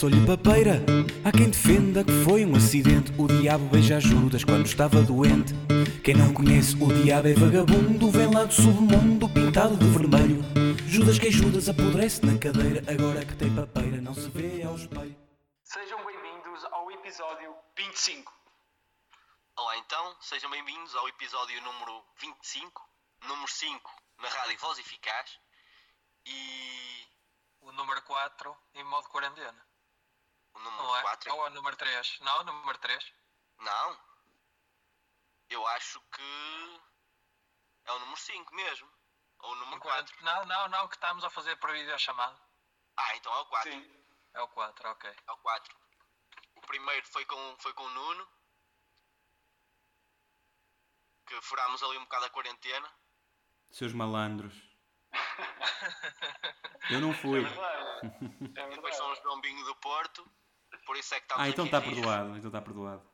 passou-lhe papeira. Há quem defenda que foi um acidente, o diabo beija Judas quando estava doente. Quem não conhece o diabo é vagabundo, vem lá do submundo pintado de vermelho. Judas que Judas apodrece na cadeira, agora que tem papeira não se vê ao espelho. Sejam bem-vindos ao episódio 25. Olá então, sejam bem-vindos ao episódio número 25, número 5 na Rádio Voz Eficaz e O número 4 em modo quarentena. O número Não é? 4. Ou o número 3? Não, o número 3. Não, eu acho que é o número 5 mesmo, ou o número 4. Não, não, não, que estamos a fazer por videochamada. Ah, então é o 4. É o 4, ok. É o 4. O primeiro foi com, foi com o Nuno, que furámos ali um bocado a quarentena. Seus malandros. Eu não fui. verdade. É E depois fomos para um bingo do Porto, por isso é que estamos Ah, então aqui está rijos. perdoado. Então está perdoado.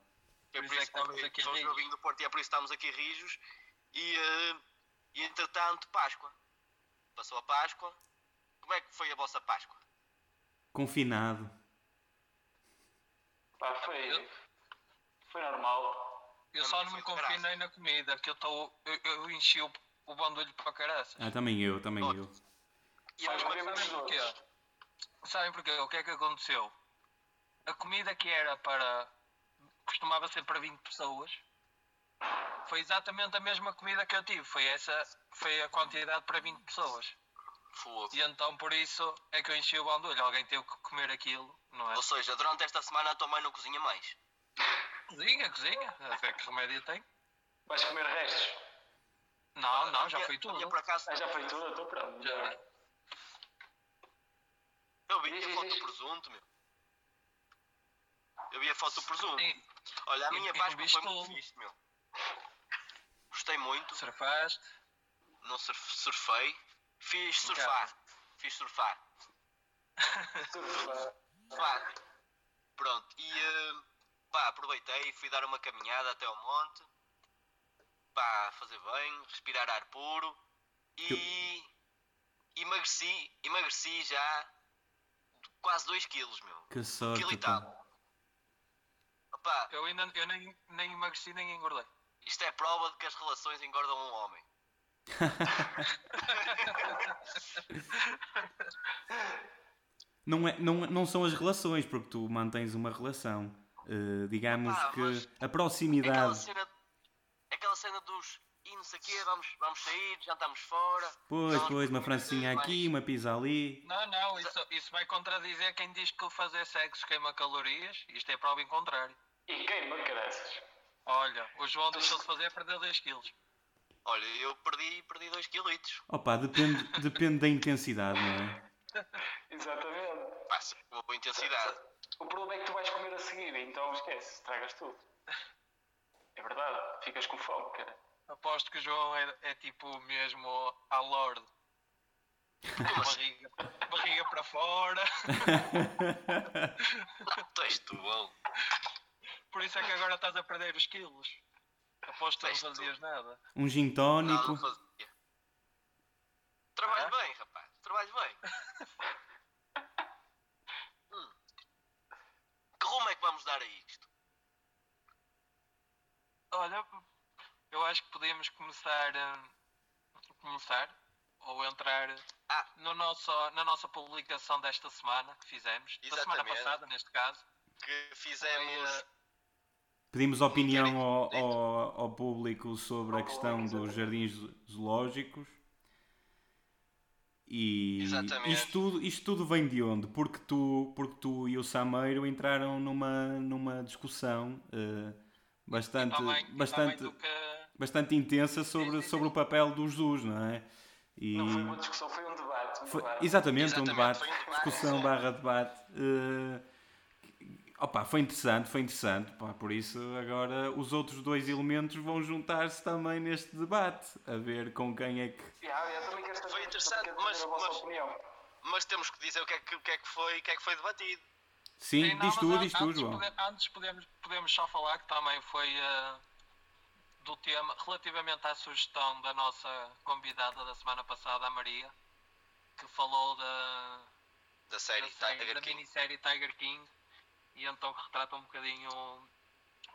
É Por por isso é isso que estamos aqui rijos. do Porto e é por isso que estamos aqui rijos. E, eh, e entretanto, Páscoa. Passou a Páscoa. Como é que foi a vossa Páscoa? Confinado. Pá, foi. Foi normal. Eu só não me confinei na comida, que eu, tô, eu, eu enchi o, o bandolho para caraças. Ah, também eu, também eu. E a mesma coisa- Sabem porquê? Sabem porquê? O que é que aconteceu? A comida que era para. costumava ser para 20 pessoas. Foi exatamente a mesma comida que eu tive. Foi essa. Foi a quantidade para 20 pessoas. E então por isso é que eu enchi o bandolho. Alguém teve que comer aquilo, não é? Ou seja, durante esta semana a tua mãe não cozinha mais. Cozinha, cozinha. Até que remédio tem? Vais comer restos? Não, não, já foi tudo. por acaso, Ah, já foi tudo? Estou pronto. Já. eu vi a foto do presunto, meu. Eu vi a foto do presunto. Sim, Olha, a minha e Páscoa foi muito fixe, meu. Gostei muito. surfaste. Não surf- surfei. Fiz surfar. Fiz surfar. Surfar. Pronto. E eh, pá, aproveitei, fui dar uma caminhada até ao monte. Pá, fazer bem, respirar ar puro. E emagreci, emagreci já quase 2 quilos, meu. Que Um sorte. quilo e tal. Opá, Eu ainda eu nem, nem emagreci nem engordei. isto é prova de que as relações engordam um homem. Não, é, não, não são as relações, porque tu mantens uma relação. Eh, digamos que a aquela proximidade. cena, aquela cena dos e não sei o quê, vamos, vamos sair, já estamos fora. Pois, vamos pois, uma comer francinha mais- aqui, uma pizza ali. Não, não, isso, isso vai contradizer quem diz que fazer sexo queima calorias. Isto é prova em contrário. E queima, caraças. Olha, o João deixou de fazer perder 2 quilos. Olha, eu perdi, perdi 2 quilos. Opa, depende, depende da intensidade, não é? Exatamente. Passa uma boa intensidade. O problema é que tu vais comer a seguir, então esquece, estragas tudo. É verdade, ficas com fome, cara. Aposto que o João é, é tipo mesmo a Lorde. barriga, barriga para fora. Tu és tu, bom. Por isso é que agora estás a perder os quilos. Aposto que não fazias nada. Um gin tónico. não fazia. Trabalho Ah? bem, rapaz. Trabalho bem. Hum. Que rumo é que vamos dar a isto? Olha, eu acho que podíamos começar hum, começar ou entrar Ah, no nosso, na nossa publicação desta semana que fizemos, da semana Exatamente. passada neste caso. que fizemos. Uh, Pedimos opinião ao, ao, ao público sobre a questão dos jardins zoológicos. E Exatamente. isto tudo, isto tudo vem de onde? Porque tu, porque tu e o Sameiro entraram numa, numa discussão eh, bastante, bastante, que- bastante intensa sobre, sobre o papel dos zoos, não é? E Não foi uma discussão, foi um debate. Um foi- debate. exatamente, um Exatamente, debate, um debate, discussão sim. barra debate. eh, opa, foi interessante, foi interessante. pá, por isso agora os outros dois elementos vão juntar-se também neste debate, a ver com quem é que. Yeah, saber, Foi interessante, mas- mas-. Mas temos que dizer o que é que, o que, é que, foi, o que, é que foi debatido. Sim, Sim, não, diz tu, diz tu, antes João. pode- antes podemos, podemos só falar que também foi uh, do tema relativamente à sugestão da nossa convidada da semana passada, a Maria. que falou da, Da série da, série- Tiger da King. minissérie Tiger King e então que retrata um bocadinho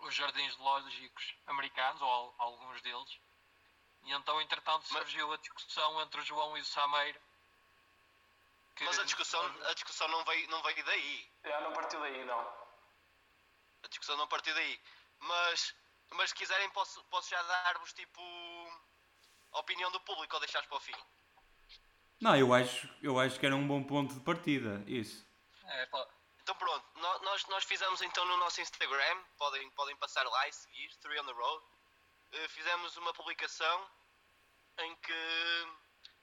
os jardins zoológicos americanos, ou al- alguns deles. E então, entretanto, Mas- surgiu a discussão entre o João e o Sameiro. que- Mas a discussão, a discussão não, veio, não veio daí. Já não partiu daí, não. A discussão não partiu daí. Mas, mas se quiserem, posso, posso já dar-vos tipo a opinião do público ou deixares para o fim. Não, eu acho, eu acho que era um bom ponto de partida, isso. É, pá, Então pronto, nó- nós, nós fizemos então no nosso Instagram, podem, podem passar lá e seguir, Three on the Road. Eh, fizemos uma publicação em que,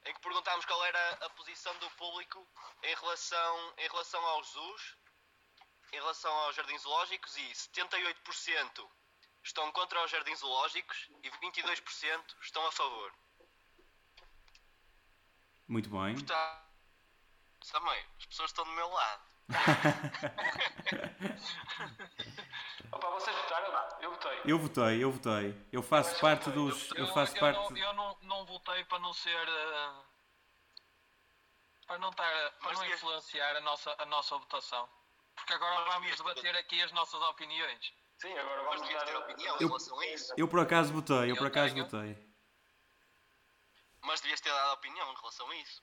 em que perguntámos qual era a posição do público em relação, em relação aos zoos, em relação aos jardins zoológicos e 78% estão contra os jardins zoológicos e 22% estão a favor. Muito bem. Portanto, também, as pessoas estão do meu lado. Opa, vocês votaram? Eu votei. Eu votei, eu votei. Eu faço parte dos. Eu faço eu parte. não, eu não, não votei para não ser. eh, para não, estar, para não influenciar a nossa, a nossa votação. Porque agora Mas vamos debater aqui as nossas opiniões. Sim, agora vamos devias ter dar... opinião em Eu- relação a isso. Eu por acaso votei, eu por Eu acaso tenho. votei. Mas devias ter dado opinião em relação a isso.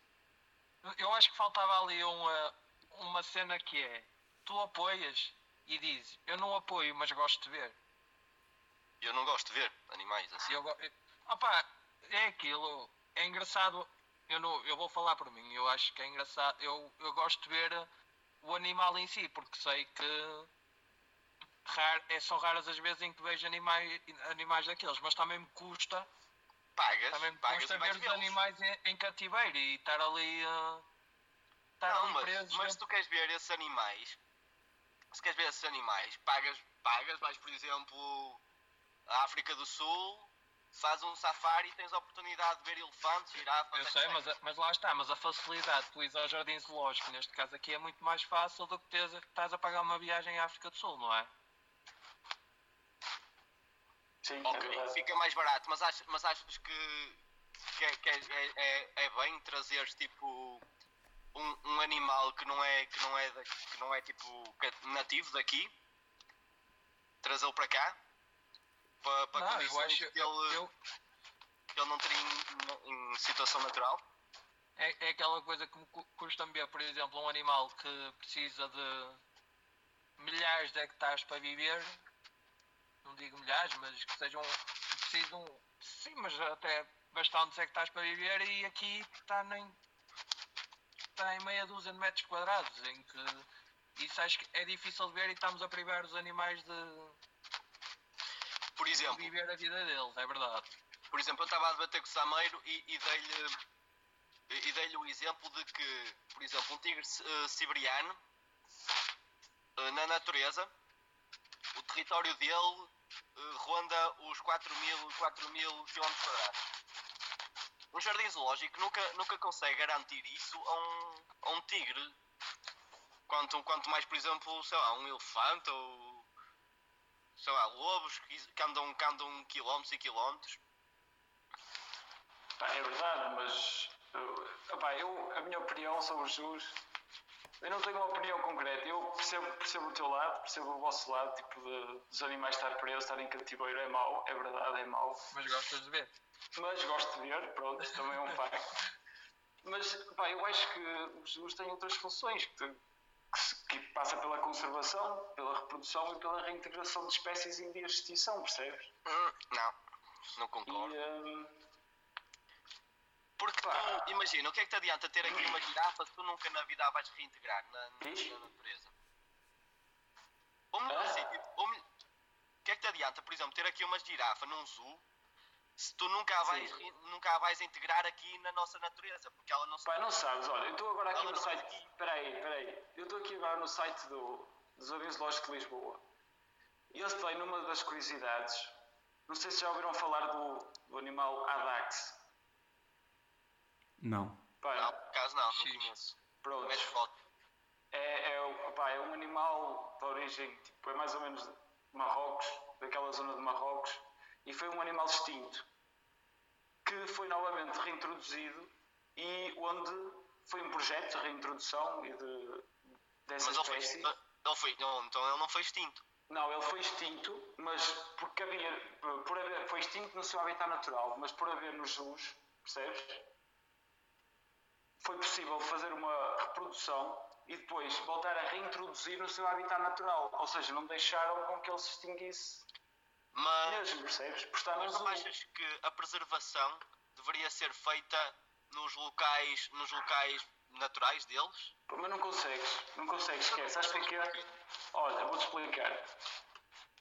Eu acho que faltava ali uma, uma cena que é: tu apoias e dizes, eu não apoio, mas gosto de ver. Eu não gosto de ver animais assim. Eu, opá, é aquilo, é engraçado. Eu, não, eu vou falar por mim, eu acho que é engraçado. Eu, eu gosto de ver o animal em si, porque sei que rar, é, são raras as vezes em que vejo animais, animais daqueles, mas também me custa, Pagas, também me pagas custa ver os animais em, em cativeiro e estar ali. estar Não, mas, presos. mas se tu queres ver esses animais, se queres ver esses animais, pagas, pagas, vais por exemplo à África do Sul, faz um safari e tens a oportunidade de ver elefantes, girafas. Eu sei, mas, mas lá está, mas a facilidade de tu ires ao jardim zoológico, neste caso aqui, é muito mais fácil do que teres, estás a pagar uma viagem à África do Sul, não é? Sim, é Ok, verdade. fica mais barato, mas achas, mas achas que, que, é, que é, é, é- é bem trazeres tipo um, um animal que não é que não é que não é tipo é nativo daqui, trazê-lo para cá para, para Não, eu acho. que, ele, eu- que ele não teria em, em situação natural? é, é aquela coisa que me cu- custa-me ver, por exemplo, um animal que precisa de milhares de hectares para viver. Não digo milhares, mas que sejam. precisam. Sim, mas até bastantes hectares para viver e aqui está nem. Está em meia dúzia de metros quadrados, em que isso acho que é difícil de ver e estamos a privar os animais de, Por de exemplo, viver a vida deles, é verdade. por exemplo, eu estava a debater com o Sameiro e, e dei-lhe e dei-lhe o exemplo de que, por exemplo, um tigre eh, siberiano eh, na natureza, o território dele eh, ronda os 4 mil, 4 mil km quadrados. Um jardim zoológico nunca, nunca consegue garantir isso a um, a um tigre. Quanto, quanto mais, por exemplo, sei lá, um elefante ou sei lá, lobos que andam, que andam quilómetros e quilómetros. É verdade, mas eu, a minha opinião sobre os zoos, eu não tenho uma opinião concreta. Eu percebo, percebo o teu lado, percebo o vosso lado, tipo, de, dos animais estar presos, estar em cativeiro é mau, é verdade, é mau. Mas gostas de ver? Mas gosto de ver, pronto, isso também é um facto. Mas, pá, eu acho que os zoos têm outras funções, que, que, que passa pela conservação, pela reprodução e pela reintegração de espécies em vias de extinção, percebes? Hum, não, não E, concordo. hum, Porque pá. tu, imagina, o que é que te adianta ter aqui uma girafa se tu nunca na vida a vais reintegrar na, na, natureza? Ou melhor, Ah. assim, tipo, ou o que é que te adianta, por exemplo, ter aqui uma girafa num zoo se tu nunca a vais, Sim. nunca a vais integrar aqui na nossa natureza? Porque ela não. Pá, não sabes, olha, eu estou agora aqui Ela no site. aqui. Peraí, peraí. Eu estou aqui agora no site do, do Jardim Zoológico de Lisboa. E eles têm numa das curiosidades. Não sei se já ouviram falar do, do animal Adax. Não. Pá, Não, por acaso não, não conheço. pronto. Mete foto. É, é, é um animal de origem, tipo, é mais ou menos de Marrocos, daquela zona de Marrocos, e foi um animal extinto que foi novamente reintroduzido e onde foi um projeto de reintrodução e de, dessa Mas ele foi, espécie. ele foi, não, então ele não foi extinto. Não, ele foi extinto, mas porque havia, por haver, foi extinto no seu habitat natural, mas por haver nos zoos, percebes? Foi possível fazer uma reprodução e depois voltar a reintroduzir no seu habitat natural, ou seja, não deixaram com que ele se extinguisse Mas, mesmo, percebes? Por estar mas não achas que a preservação deveria ser feita nos locais, nos locais naturais deles? Mas não consegues, não consegues, esquece. Sabes porquê? Olha, vou-te explicar.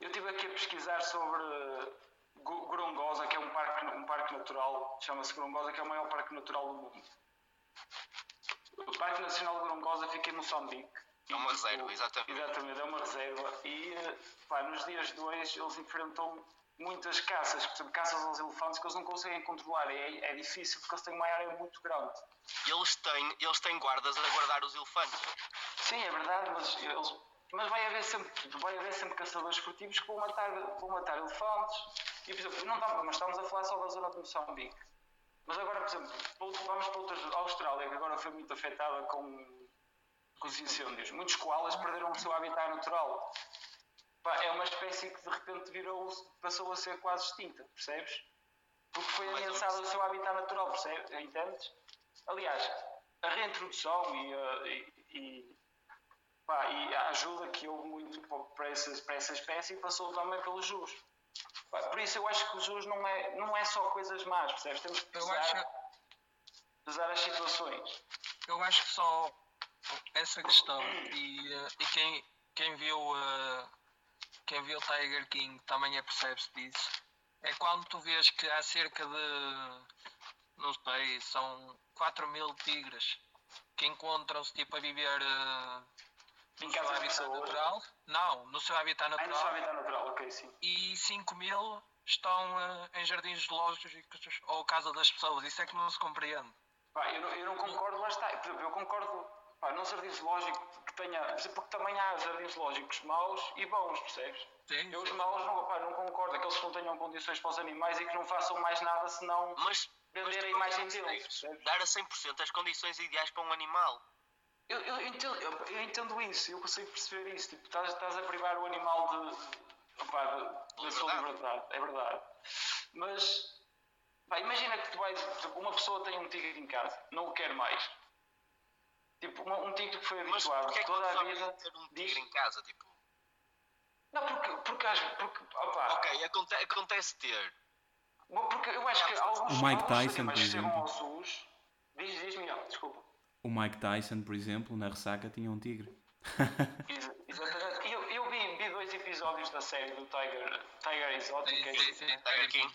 Eu estive aqui a pesquisar sobre Gorongosa, que é um parque, um parque natural, chama-se Gorongosa, que é o maior parque natural do mundo. O Parque Nacional de Gorongosa fica em Moçambique. É uma reserva, exatamente. Exatamente, é uma reserva. E eh, pá, nos dias de hoje eles enfrentam muitas caças, por exemplo, caças aos elefantes que eles não conseguem controlar. É, é difícil porque eles têm uma área muito grande. Eles têm, eles têm guardas a guardar os elefantes. Sim, é verdade, mas, eles, mas vai, haver sempre, vai haver sempre caçadores furtivos que vão matar, vão matar elefantes. E, por exemplo, não estamos, mas estamos a falar só da zona de Moçambique. Mas agora, por exemplo, vamos para outras. A Austrália, que agora foi muito afetada com, com os incêndios. Muitos koalas perderam o seu habitat natural. É uma espécie que de repente virou, passou a ser quase extinta, percebes? Porque foi ameaçado o seu habitat natural, percebes? Entendes? Aliás, a reintrodução e, a- e- e Pá, e a ajuda que houve muito pa- para essa, para essa espécie passou também pelos jus. Por isso eu acho que os jus não é, não é só coisas más, percebes? Temos que pesar, acho, pesar as situações. eu acho que só essa questão e, eh, e quem, quem viu eh, quem viu Tiger King também apercebe-se disso. É quando tu vês que há cerca de não sei, são 4 mil tigres que encontram-se tipo a viver eh, Em no seu casa habitat pessoas. natural. Não, no seu habitat Ai, no seu natural. habitat natural, ok, sim. e 5 mil estão eh, em jardins zoológicos ou casa das pessoas. Isso é que não se compreende. Pá, eu, não, eu não concordo, lá está. Por exemplo, eu concordo pá, num jardim zoológico que tenha. Porque também há jardins zoológicos maus e bons, percebes? Sim, Eu os maus não, pá, não concordo, aqueles que não tenham condições para os animais e que não façam mais nada senão Mas, vender a imagem deles, dar a 100% as condições ideais para um animal. Eu, eu entendo, eu, eu entendo isso, eu consigo perceber isso. Tipo, estás, estás a privar o animal de, opá, de- da sua Liberdade. é verdade. Mas pá, imagina que tu vais, tipo, uma pessoa tem um tigre em casa, não o quer mais. Tipo, uma- um tigre que foi habituado é que toda a vida. ter um diz- tigre em casa? Tipo, Não, porque, porque, porque, opá, ok, aconte- acontece ter. porque eu acho que alguns, O Mike alguns Tyson, animais por que chegam exemplo. aos zoos. Diz, diz, Miguel, desculpa. O Mike Tyson, por exemplo, na ressaca tinha um tigre. Exa- Exatamente. Eu, eu vi, vi dois episódios da série do Tiger, Tiger Exotic. Sim, é sim, sim, Tiger King.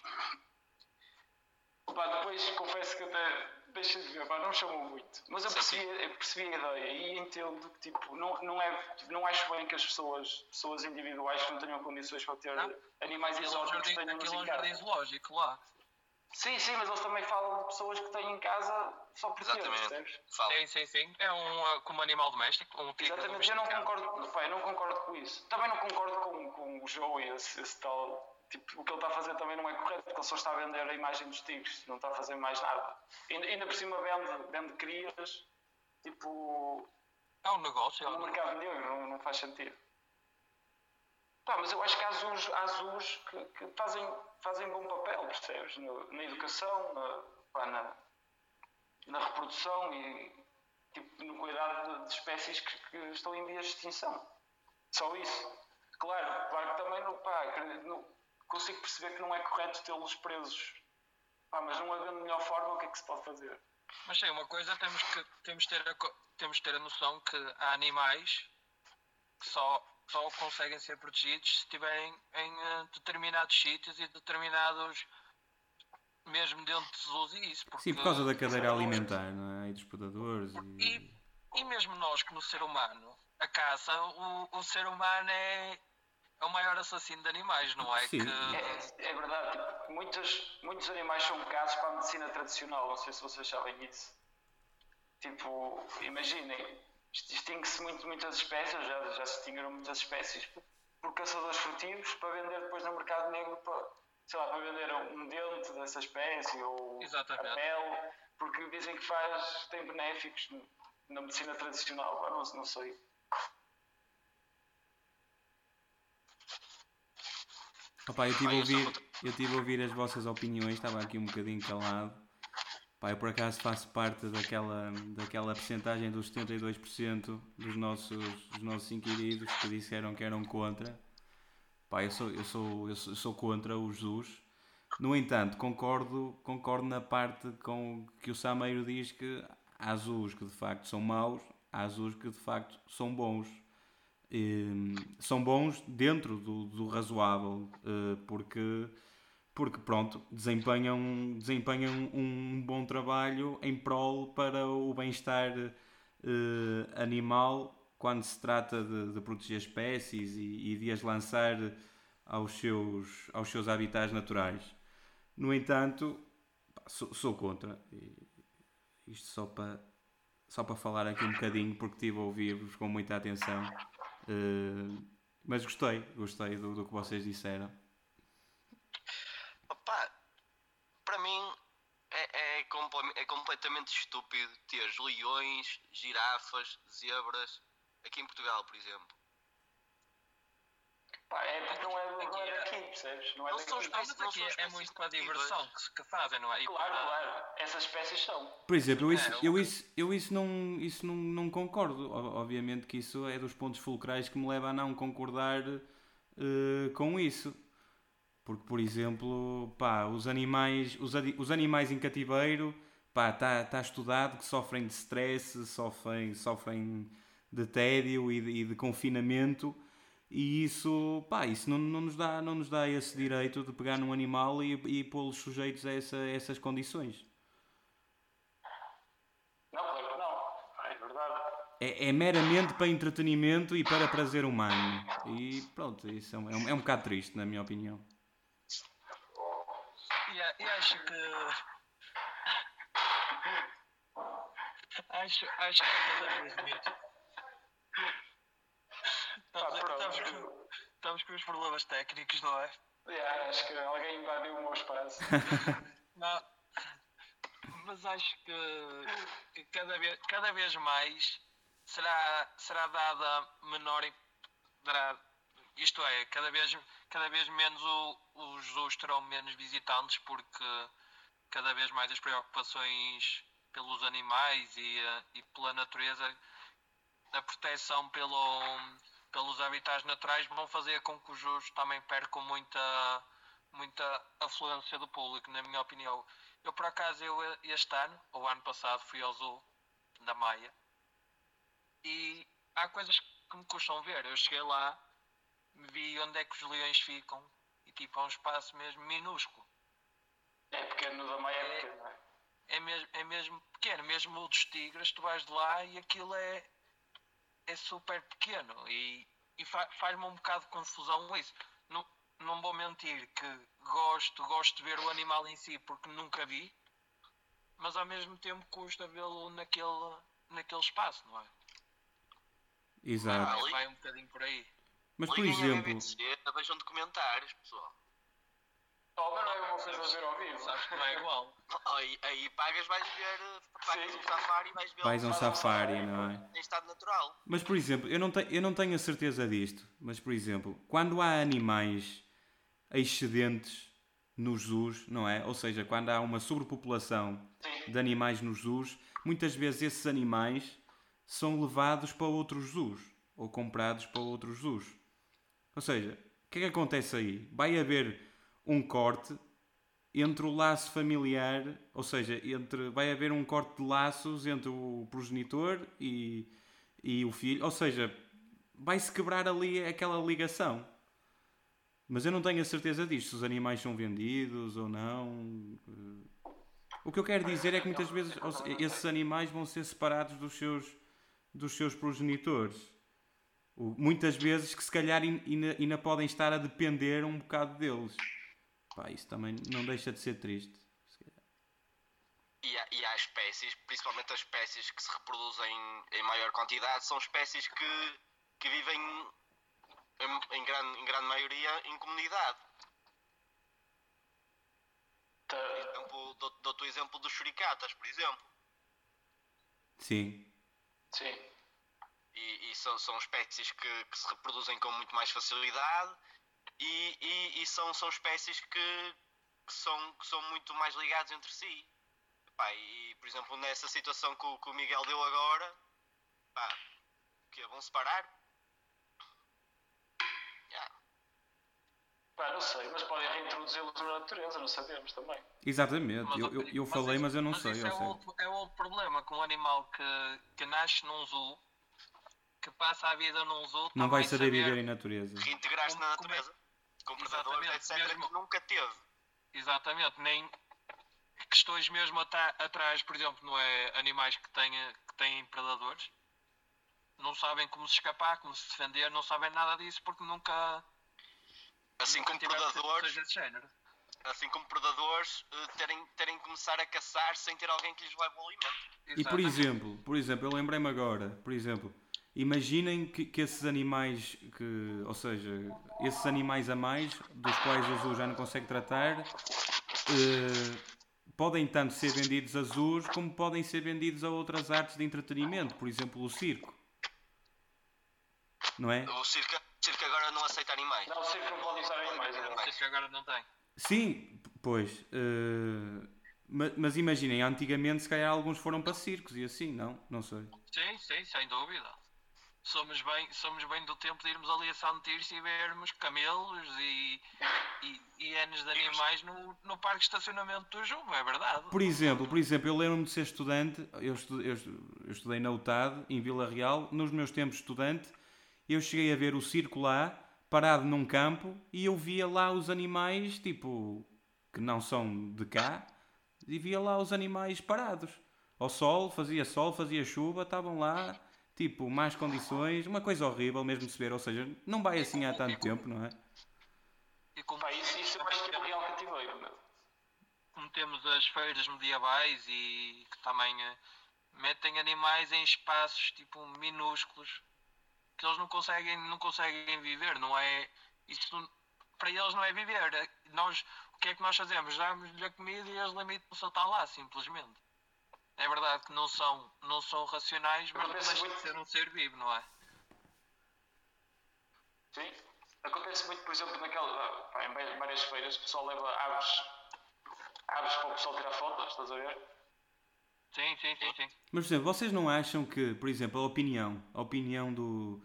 Pá, depois confesso que até deixa de ver, pá, não me chamou muito. Mas eu Sim, percebi, eu percebi a ideia e entendo que tipo, não, não, é, não acho bem que as pessoas, pessoas individuais que não tenham condições para ter Não. animais é exóticos tenham aquilo é um casa. jardim zoológico lá. Sim, sim, mas eles também falam de pessoas que têm em casa só por Exatamente. Sim, sim, sim. É um eh, como animal doméstico, um tigre Exatamente, eu não concordo, eu não concordo com isso. Também não concordo com, com o Joe, esse, esse tal. Tipo, o que ele está a fazer também não é correto, porque ele só está a vender a imagem dos tigres, não está a fazer mais nada. Ainda, ainda por cima vende, vende crias, tipo, É um negócio, é um no negócio. mercado negro, não, não faz sentido. Pá, mas eu acho que há zoos, há zoos que, que fazem, fazem bom papel, percebes? Na educação, na, pá, na, na reprodução e tipo, no cuidado de, de espécies que, que estão em vias de extinção. Só isso. Claro, claro que também não, pá, não- consigo perceber que não é correto tê-los presos. Pá, mas não havendo melhor forma, o que é que se pode fazer? Mas sim, uma coisa temos que temos ter a, temos ter a noção que há animais que só, só conseguem ser protegidos se estiverem em eh, determinados sítios e determinados mesmo dentro de zoos e isso. Porque, Sim, por causa da cadeira alimentar, não é? E dos predadores. E... E, e mesmo nós, como ser humano, a caça, o, o ser humano é, é o maior assassino de animais, não é? Sim. Que, É, é verdade, tipo, muitos, muitos animais são casos para a medicina tradicional, não sei se vocês sabem isso. Tipo, imaginem, extingue-se muito, muitas espécies, já, já se extinguiram muitas espécies por, por caçadores furtivos para vender depois no mercado negro para, sei lá, para vender um dente dessa espécie ou Exatamente. a pele, porque dizem que faz, tem benéficos na medicina tradicional, não, não sei. Opa, eu estive a ouvir, eu tive a ouvir as vossas opiniões, estava aqui um bocadinho calado. Pá, eu por acaso faço parte daquela, daquela percentagem dos 72% dos nossos, dos nossos inquiridos que disseram que eram contra. Pá, eu sou, eu sou, eu sou, eu sou contra o Jesus. No entanto, concordo, concordo na parte com que o Sameiro diz que há azuis que de facto são maus, há azuis que de facto são bons. E, são bons dentro do, do razoável, eh, porque, porque pronto, desempenham, desempenham um bom trabalho em prol para o bem-estar eh, animal quando se trata de, de proteger espécies e, e, de as lançar aos seus, aos seus habitats naturais. No entanto, sou, sou contra. Isto só para, só para falar aqui um bocadinho, porque estive a ouvir-vos com muita atenção. Uh, mas gostei, gostei do, do que vocês disseram. Opa, para mim é, é, é completamente estúpido ter leões, girafas, zebras aqui em Portugal, por exemplo. Pá, é porque não é, não é daqui, percebes? Não é não São espécies, não são é muito para a diversão que, que fazem, não é? E claro, para... claro. Essas espécies são. Por exemplo, eu isso, é, eu isso, eu isso, não, isso não, não concordo. Obviamente que isso é dos pontos fulcrais que me leva a não concordar uh, com isso. Porque, por exemplo, pá, os animais, os, os animais em cativeiro, pá, está tá estudado que sofrem de stress, sofrem, sofrem de tédio e de, e de confinamento e isso, pá, isso não, não, nos dá, não nos dá esse direito de pegar num animal e, e pô-los sujeitos a, essa, a essas condições. Não, claro que não. É verdade. É, é, meramente para entretenimento e para prazer humano. E pronto, isso é um, é um, é um bocado triste, na minha opinião. Acho que. acho, acho que menos Estamos, estamos, com, estamos com os problemas técnicos, não é? Yeah, acho que alguém invadiu o meu espaço. não, mas acho que, que, cada, vez, cada vez mais será, será dada menor. Isto é, cada vez, cada vez menos o, os zoos terão menos visitantes porque cada vez mais as preocupações pelos animais e, e pela natureza, a proteção pelo pelos habitats naturais vão fazer com que os jogos também percam muita, muita afluência do público, na minha opinião. Eu, por acaso, eu, este ano, ou ano passado, fui ao Zoo da Maia e há coisas que me custam ver. Eu cheguei lá, vi onde é que os leões ficam é um espaço mesmo minúsculo. É pequeno da Maia, é, é pequeno, é? É mesmo, é mesmo pequeno, mesmo o dos tigres, tu vais de lá e aquilo é, é super pequeno e, e faz-me um bocado de confusão isso. Não, não vou mentir que gosto, gosto de ver o animal em si porque nunca vi, mas ao mesmo tempo custa vê-lo naquele, naquele espaço, não é? Exato. Vai, vai um bocadinho por aí. Mas por exemplo. Vejam documentários, pessoal. Oh, mas não é uma coisa ver ao vivo. Sabes que não é igual. Aí, aí pagas, vais ver, pagas um safari e vais ver Vais um safari, não é? Em estado natural. Mas por exemplo, eu não, te, eu não tenho a certeza disto, mas por exemplo, quando há animais excedentes nos zoos, não é? Ou seja, quando há uma sobrepopulação Sim. de animais nos zoos, muitas vezes esses animais são levados para outros zoos ou comprados para outros zoos. Ou seja, o que é que acontece aí? Vai haver um corte entre o laço familiar, ou seja, entre vai haver um corte de laços entre o progenitor e, e o filho, ou seja, vai-se quebrar ali aquela ligação. Mas eu não tenho a certeza disto, se os animais são vendidos ou não. O que eu quero dizer é que muitas vezes esses animais vão ser separados dos seus, dos seus progenitores. Muitas vezes que se calhar ainda, ainda podem estar a depender um bocado deles. Pá, isso também não deixa de ser triste. E há, e há espécies, principalmente as espécies que se reproduzem em maior quantidade, são espécies que, que vivem em, em, grande, em grande maioria em comunidade. Tá. Exemplo, dou-te o exemplo dos suricatas, por exemplo. Sim. Sim. E, e são, são espécies que, que se reproduzem com muito mais facilidade e, e, e são, são espécies que, que são, que são muito mais ligados entre si. Pá, e, por exemplo, nessa situação que o, que o Miguel deu agora, pá, que vão separar? Yeah. Pá, não sei, mas podem reintroduzi-los na natureza, não sabemos também. Exatamente. Mas, Eu, eu, eu mas falei, isso- mas eu não mas sei. isso é, outro, é outro problema com um animal que, que nasce num zoo, que passa a vida num zoo, Não vai saber viver em natureza. Reintegrar-se na é- natureza. Com predadores, Exatamente, etc., mesmo- que nunca teve. Exatamente, nem questões mesmo atrás, por exemplo, não é animais que têm, que têm predadores, não sabem como se escapar, como se defender, não sabem nada disso porque nunca, Assim nunca como predadores, assim como predadores eh, terem, terem que começar a caçar sem ter alguém que lhes leve o alimento. E por Exatamente. exemplo, por exemplo, eu lembrei-me agora, por exemplo, imaginem que, que esses animais que, ou seja, esses animais a mais, dos quais o zoo já não consegue tratar, eh, podem tanto ser vendidos a zoos como podem ser vendidos a outras artes de entretenimento, por exemplo, o circo. Não é? O circo, o circo agora não aceita animais. Não, o circo não pode usar animais. Sei que agora não tem. Sim, pois. eh, ma- mas imaginem, antigamente se calhar alguns foram para circos e assim, não? Não sei. Sim, sim, sem dúvida. Somos bem, somos bem do tempo de irmos ali a São Tirso e vermos camelos e, e, e N de animais no, no parque de estacionamento do Juvo, é verdade. Por exemplo, por exemplo, eu lembro-me de ser estudante, eu eu eu estudei na UTAD, em Vila Real, nos meus tempos de estudante, eu cheguei a ver o circo lá, parado num campo, e eu via lá os animais, tipo, que não são de cá, e via lá os animais parados. Ao sol, fazia sol, fazia chuva, estavam lá, tipo, más condições, uma coisa horrível mesmo se ver, ou seja, não vai assim há tanto tempo, não é? E como, isso, isso eu acho que é real cativeiro, meu. como temos as feiras medievais e que também eh, metem animais em espaços tipo minúsculos que eles não conseguem, não conseguem viver, não é? Isso para eles não é viver. É- Nós, o que é que nós fazemos? Damos-lhe a comida e eles limitam-se a estar lá, simplesmente. É verdade que não são, não são racionais, mas não Acontece deixa de muito. ser um ser vivo, não é? Sim. Acontece muito, por exemplo, naquela, pá, em várias feiras, o pessoal leva aves, aves para o pessoal tirar fotos, estás a ver? Sim, sim, sim, sim. Mas, por exemplo, vocês não acham que, por exemplo, a opinião, a opinião do,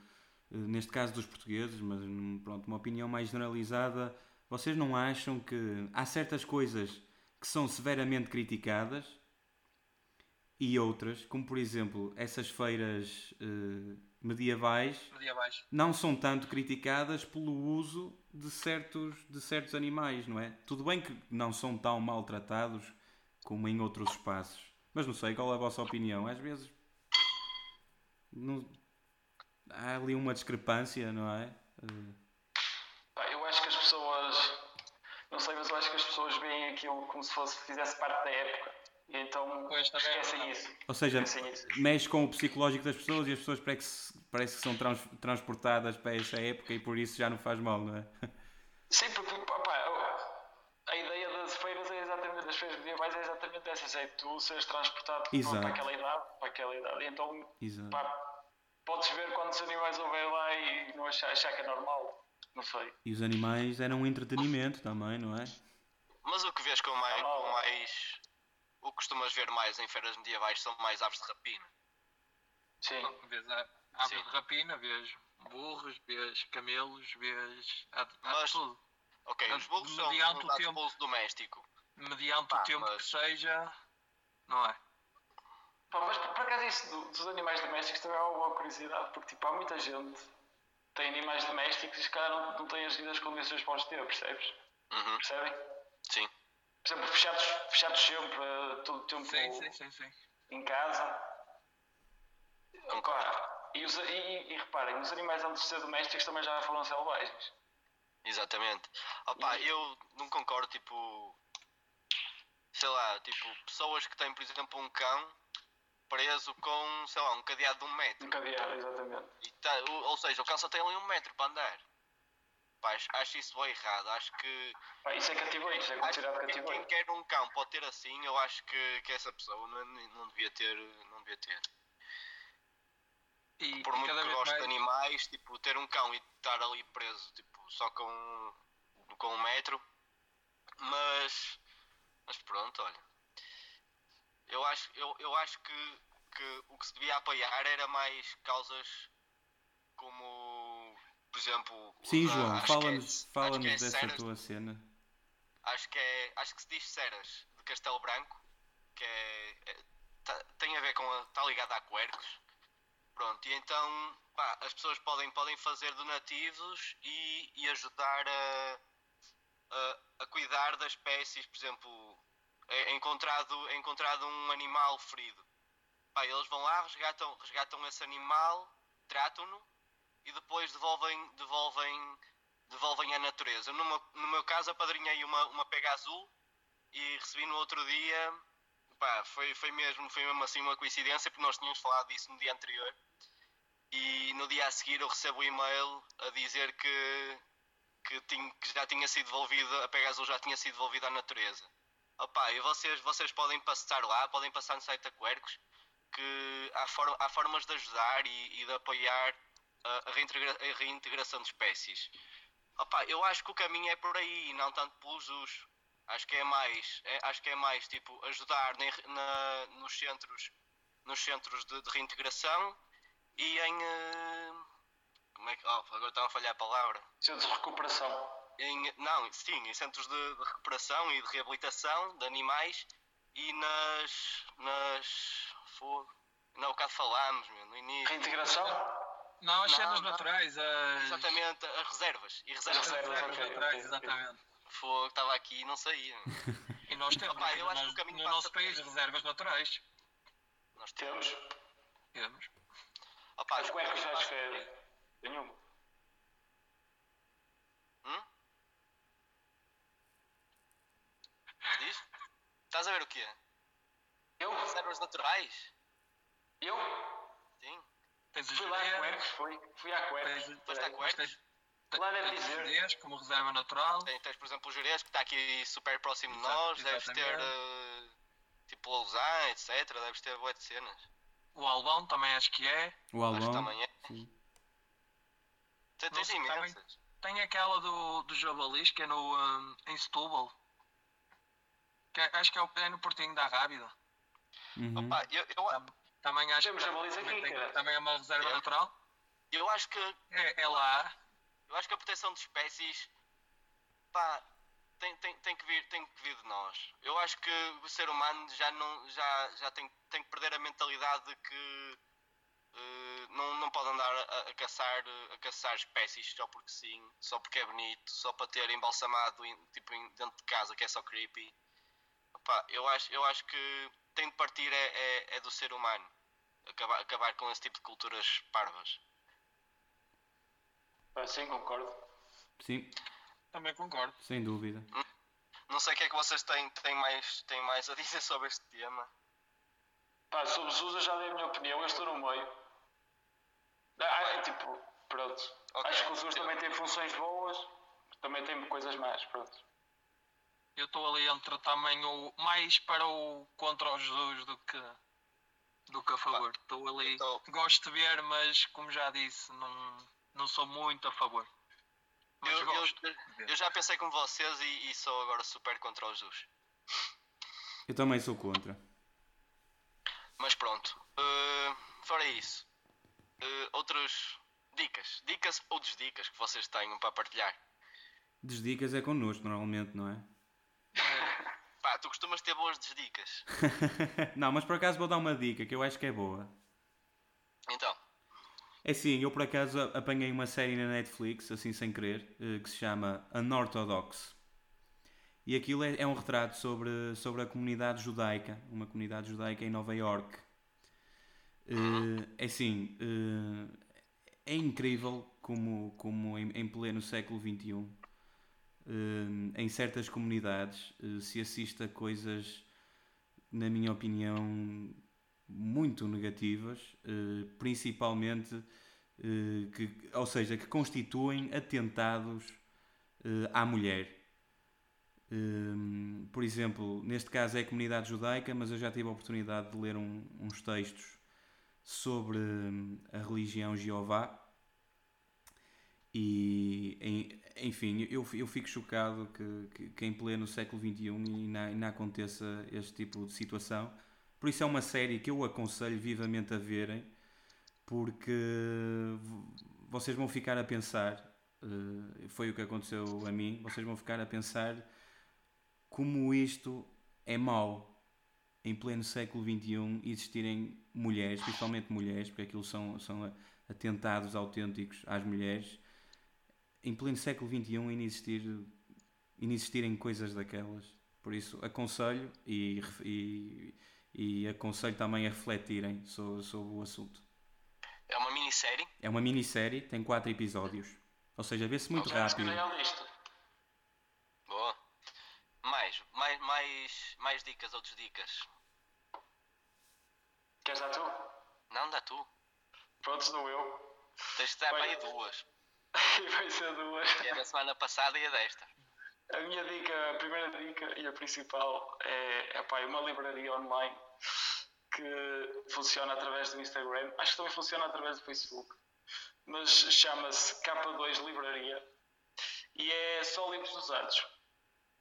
eh, neste caso dos portugueses, mas hum, pronto, uma opinião mais generalizada, vocês não acham que há certas coisas que são severamente criticadas e outras, como por exemplo essas feiras eh, medievais, Medievais. não são tanto criticadas pelo uso de certos, de certos animais, não é? Tudo bem que não são tão maltratados como em outros espaços, mas não sei qual é a vossa opinião. Às vezes não- há ali uma discrepância, não é? Eu acho que as pessoas, não sei, mas eu acho que as pessoas veem aquilo como se fosse, fizesse parte da época. E então é esquecem isso. Ou seja, isso. mexe com o psicológico das pessoas e as pessoas parece que, se- parece que são trans- transportadas para essa época e por isso já não faz mal, não é? Sim, porque pá, a ideia das feiras é exatamente, das feiras medievais é exatamente essa, é tu seres transportado para- Exato. para aquela idade, para aquela idade. E então, Exato. pá, podes ver quantos animais houver lá e não achar, achar que é normal. Não sei. E os animais eram um entretenimento também, não é? Mas o que vês com mais, com mais. O que costumas ver mais em feiras medievais são mais aves de rapina. Sim. Vês aves Sim. de rapina, vês burros, vês camelos, vês. Há, Mas- tudo. Ok, os bolos são Mediante o tempo. bolos doméstico. Mediante Pá, o tempo mas- que seja, não é? Pá, mas por por acaso isso do- dos animais domésticos também é uma boa curiosidade, porque tipo, há muita gente que tem animais domésticos e se calhar não, não tem as devidas condições para os ter, percebes? Uhum, Percebem? sim. Por exemplo, fechados, fechados sempre, eh, todo o tempo Sim, sim, sim, sim. em casa. Concordo. Pá, e, os- e- e- e reparem, os animais antes de ser domésticos também já foram selvagens. Exatamente. Opa, eu não concordo, tipo. Sei lá, tipo, pessoas que têm, por exemplo, um cão preso com, sei lá, um cadeado de um metro. Um cadeado, exatamente. E tá- ou, ou seja, o cão só tem ali um metro para andar. Pá, acho, isso bem errado. Acho que. Pá, isso é cativeiro, isso é considerado que quem, cativeiro. quem quer um cão pode ter assim, eu acho que, que essa pessoa não, não devia ter. Não devia ter. E, por e muito cada que vez gosto mais, de animais, tipo, ter um cão e estar ali preso, tipo, só com, com um metro. Mas, mas pronto, olha. Eu acho, eu, eu acho que, que o que se devia apoiar era mais causas como, por exemplo... Sim, João, é- fala-nos acho que fala é dessa ceras- tua cena. acho que é acho que se diz Ceras de Castelo Branco que é, é- tá- tem a ver com está ligado a quercos pronto e então pá, as pessoas podem podem fazer donativos e, e ajudar a, a, a cuidar das espécies por exemplo é, é encontrado é encontrado um animal ferido pá, eles vão lá resgatam resgatam esse animal tratam-no e depois devolvem devolvem devolvem à natureza. No meu, no meu caso, apadrinhei uma, uma pega azul e recebi no outro dia. Pá, foi, foi, mesmo, foi mesmo assim uma coincidência, porque nós tínhamos falado disso no dia anterior. E no dia a seguir eu recebo o e-mail a dizer que, que, tinha, que já tinha sido devolvido, a pega azul já tinha sido devolvida à natureza. Opa, e vocês, vocês podem passar lá, podem passar no site da Quercos, que há, for, há formas de ajudar e, e de apoiar a, reintegra, a reintegração de espécies. Opa, eu acho que o caminho é por aí, não tanto pelos usos. Acho que é mais, é- acho que é mais tipo ajudar na- na- nos centros, nos centros de, de reintegração e em eh, como é que, oh, agora estava a falhar a palavra. Centros de recuperação. Em, não, sim, em centros de, de recuperação e de reabilitação de animais e nas, nas, fogo, não, o bocado falámos, meu, no início. Reintegração? Não, as cenas naturais, as, Exatamente, as reservas. E as reservas. Reservas, reservas naturais, ok, ok. exatamente. Fogo, estava aqui e não saía. E nós temos Opa, eu acho que o caminho no nosso país reservas naturais. Nós temos. Temos. Temos. Opa, As cuecas já escrevem. Nenhuma. Hum? Diz? Estás a ver o quê? Eu? Reservas naturais? Eu? Sim. Tens os Fui lá a gerês, Quercos, fui. Fui à Quercos. tens, Foste à te- Lá deve tens os dizer. gerês como reserva natural. Tens, tens, por exemplo, o Jerez que está aqui super próximo de nós. Deves ter exatamente. eh, tipo Lausanne, etc. Deves ter boa de cenas. O Albão também acho que é. O Acho que Albão. também é. Sim. Tens, Não tens sei, também- imensas. Tem aquela do, do Javalis que é no, hum, em Setúbal. Que é- acho que é, o- é no Portinho da Rábida. Uhum. Opa, eu, eu, Tam- Também acho Temos que Javalis também, aqui, tem- também é uma reserva É. natural. eu acho que É, é lá. Eu acho que a proteção de espécies pá, tem, tem, tem, que vir, tem que vir de nós. Eu acho que o ser humano já, não, já, já tem, tem que perder a mentalidade de que eh, não, não pode andar a, a caçar, a caçar espécies só porque sim, só porque é bonito, só para ter embalsamado em- tipo, em- dentro de casa, que é só creepy. Pá, eu, acho, eu acho que tem de partir é, é, é do ser humano. Acabar, acabar com esse tipo de culturas parvas. Ah, sim, concordo. Sim, Também concordo. sem dúvida. Não sei o que é que vocês têm, têm, mais, têm mais a dizer sobre este tema. Pá, sobre os usos eu já dei a minha opinião, eu estou no meio. Ah, é tipo, pronto. Ok. Acho que os usos também têm funções boas, também têm coisas más, pronto. Eu estou ali entre também o mais para o contra o Jesus do que do que a favor. Estou ali. Então- Gosto de ver, mas como já disse, não, não sou muito a favor. Mas Eu, eu, eu já pensei como vocês e, e sou agora super contra os Jesus. Eu também sou contra. Mas pronto. eh, fora isso. eh, outras dicas. Dicas ou desdicas que vocês tenham para partilhar. Desdicas é connosco, normalmente, não é? Pá, tu costumas ter boas desdicas. não, mas por acaso vou dar uma dica que eu acho que é boa. Então, É sim, eu por acaso apanhei uma série na Netflix, assim sem querer, eh, que se chama Unorthodox. E aquilo é, é um retrato sobre, sobre a comunidade judaica, uma comunidade judaica em Nova York. é assim, eh, é incrível como, como em, em pleno século XXI, eh, em certas comunidades, eh, se assiste a coisas, na minha opinião, muito negativas, eh, principalmente, eh, que, ou seja, que constituem atentados eh, à mulher. Eh, por exemplo, neste caso é a comunidade judaica, mas eu já tive a oportunidade de ler um- uns textos sobre a religião Jeová. E, em- enfim, eu, eu fico chocado que, que, que em pleno século XXI ainda, aconteça este tipo de situação. Por isso é uma série que eu aconselho vivamente a verem, porque vocês vão ficar a pensar, eh, foi o que aconteceu a mim, vocês vão ficar a pensar como isto é mau em pleno século XXI existirem mulheres, principalmente mulheres, porque aquilo são, são atentados autênticos às mulheres, em pleno século XXI ainda existir, ainda existirem coisas daquelas. Por isso aconselho e, e, e aconselho também a refletirem sobre, sobre o assunto. É uma minissérie. É uma minissérie, tem quatro episódios. Ou seja, vê-se muito rápido. adicionei à lista. Boa. Mais, mais, mais, mais dicas, outras dicas. Queres dar tu? Não, dá tu. Pronto, dou eu. Tens de dar para aí duas. E vai ser duas. Que é a da semana passada e a desta. A minha dica, a primeira dica e a principal é, é uma livraria online que funciona através do Instagram. Acho que também funciona através do Facebook. Mas chama-se K2 Livraria e é só livros usados.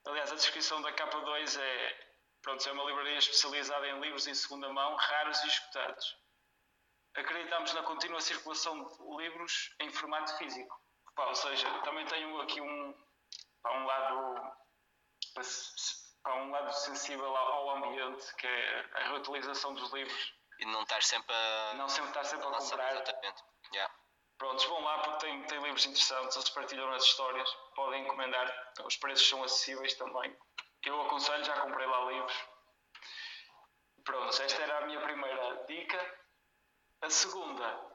Aliás, a descrição da K2 é, pronto, é uma livraria especializada em livros em segunda mão, raros e escutados. Acreditamos na contínua circulação de livros em formato físico. Pá, ou seja, também tenho aqui um, há um lado há um lado sensível ao ambiente que é a reutilização dos livros E não estás sempre a. não sempre estar sempre a sempre comprar Exatamente. Yeah. prontos vão lá porque tem, tem livros interessantes eles partilham as histórias podem encomendar os preços são acessíveis também eu aconselho já comprei lá livros pronto esta era a minha primeira dica a segunda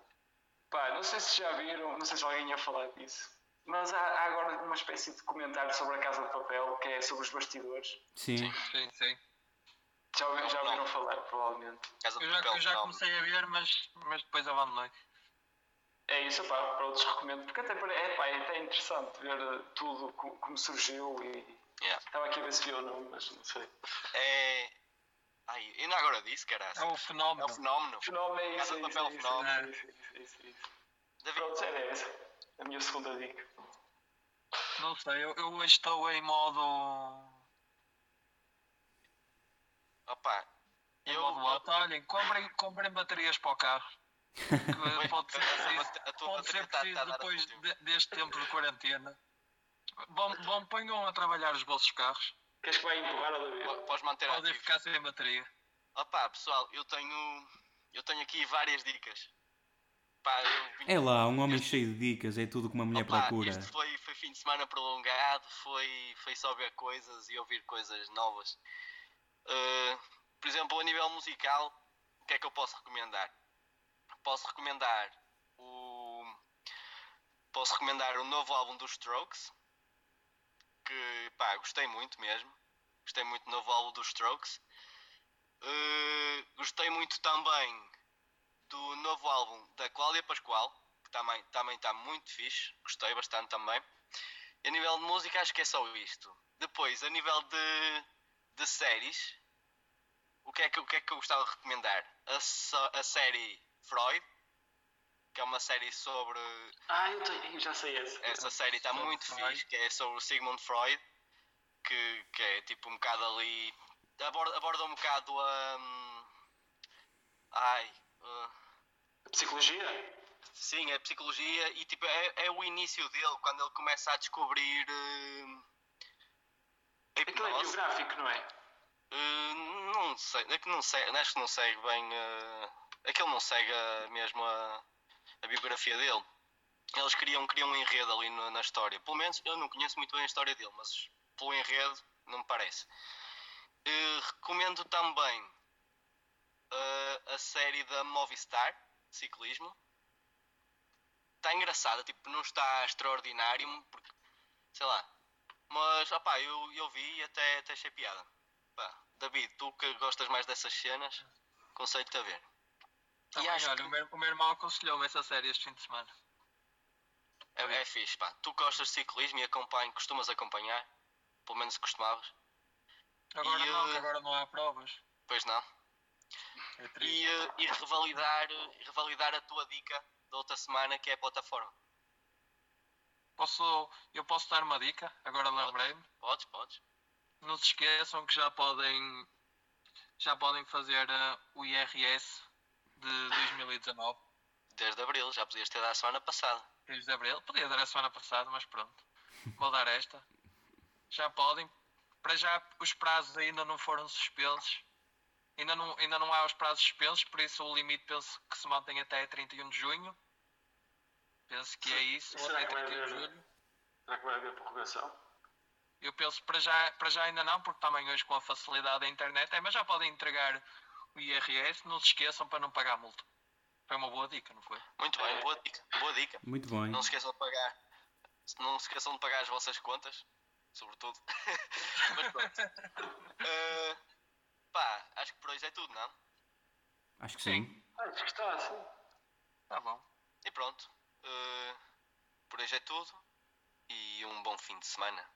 pá não sei se já viram não sei se alguém ia falar disso mas há, há agora uma espécie de comentário sobre a Casa de Papel que é sobre os bastidores Sim, Sim, sim. Já, já Não. ouviram falar, provavelmente. Casa de Eu já, papel, eu já não. comecei a ver, mas, mas depois abandonei. É isso, pá, para outros recomendo, porque até, é, pá, é até interessante ver eh, tudo co- como surgiu e Yeah. estava aqui a ver se viu o nome, mas não sei. É. Ai, ainda agora disse, caraca. É É fenómeno. o fenómeno. O fenómeno é isso, Casa é de Papel, é isso, fenómeno. é isso, é isso, é isso, é. David, Pronto, era essa, a minha segunda dica. Não sei, eu, eu hoje estou em modo. opa. Em Eu. modo lata. Olhem, comprem, comprem baterias para o carro. Que pode ser preciso, a tua pode ser tá- tá preciso a dar depois de- deste tempo de quarentena. Vão, vão ponham a trabalhar os vossos carros. Queres que vai empurrar David? Po- Podes manter Podem ativo. ficar sem bateria. Opa, pessoal, eu tenho. Eu tenho aqui várias dicas. Pá, eu vim- é lá, um homem cheio de dicas, é tudo que uma mulher Opa, procura. Isto foi, foi fim de semana prolongado, foi, foi só ver coisas e ouvir coisas novas. Uh, por exemplo, a nível musical, o que é que eu posso recomendar? Posso recomendar o. Posso recomendar o novo álbum dos Strokes, pá, gostei muito mesmo. Gostei muito do novo álbum dos Strokes. Uh, gostei muito também do novo álbum da Cláudia Pascoal, que também também está muito fixe, gostei bastante também. E a nível de música acho que é só isto. Depois, a nível de, de séries, o que, é que, o que é que eu gostava de recomendar? A, a série Freud, que é uma série sobre. Ah, eu, tenho, eu já sei essa. Essa série está muito Freud. fixe, que é sobre o Sigmund Freud, que, que é tipo um bocado ali. Aborda, aborda um bocado a. hum, ai. uh, Psicologia? Sim, é psicologia e tipo, é, é o início dele, quando ele começa a descobrir hum, a Aquilo é hipnose. biográfico, não é? Uh, não sei, é que não segue, acho que não segue bem. Uh, aquele não segue uh, mesmo a, a biografia dele. Eles criam, um enredo ali no- na história. Pelo menos eu não conheço muito bem a história dele, mas pelo enredo não me parece. Uh, recomendo também uh, a série da Movistar, ciclismo. Está engraçada, tipo, não está extraordinário, porque, sei lá. Mas, opá, eu, eu vi e até, até achei piada. Pá, David, tu que gostas mais dessas cenas, aconselho-te a ver. Também, acho olha, que- o, meu, o meu irmão aconselhou-me essa série este fim de semana. É, é fixe, pá. Tu gostas de ciclismo e acompanho, costumas acompanhar? Pelo menos costumavas? Agora E, não, uh, agora não há provas. Pois não. É triste. e, eh, e revalidar, e revalidar a tua dica da outra semana, que é a plataforma. Posso, eu posso dar uma dica? Agora lembrei-me. Podes, podes. Não se esqueçam que já podem já podem fazer eh, o IRS de 2019, Desde abril, já podias ter dado a semana passada. desde abril. Podia dar a semana passada, mas pronto. Vou dar esta. Já podem. Para já os prazos ainda não foram suspensos. Ainda não, ainda não há os prazos suspensos, por isso o limite penso que se mantém até 31 de junho. Penso que é isso, ou até que vai 31 de haver- julho. Será que vai haver prorrogação? Eu penso para já, para já ainda não, porque também hoje com a facilidade da internet é, mas já podem entregar o IRS, não se esqueçam para não pagar multa. Foi uma boa dica, não foi? Muito bem, boa dica. Boa dica. Muito bem. Não se esqueçam de pagar. Não se esqueçam de pagar as vossas contas, sobretudo. Mas pronto. Eh, pá, acho que por hoje é tudo, não? Acho que Sim. sim. Ah, acho que está assim. Tá bom. E pronto. Eh, por hoje é tudo. E um bom fim de semana.